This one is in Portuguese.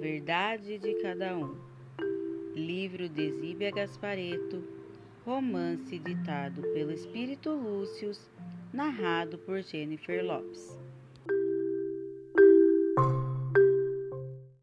Verdade de Cada Um. Livro de Zíbia Gaspareto. Romance ditado pelo Espírito Lúcius, narrado por Jennifer Lopes.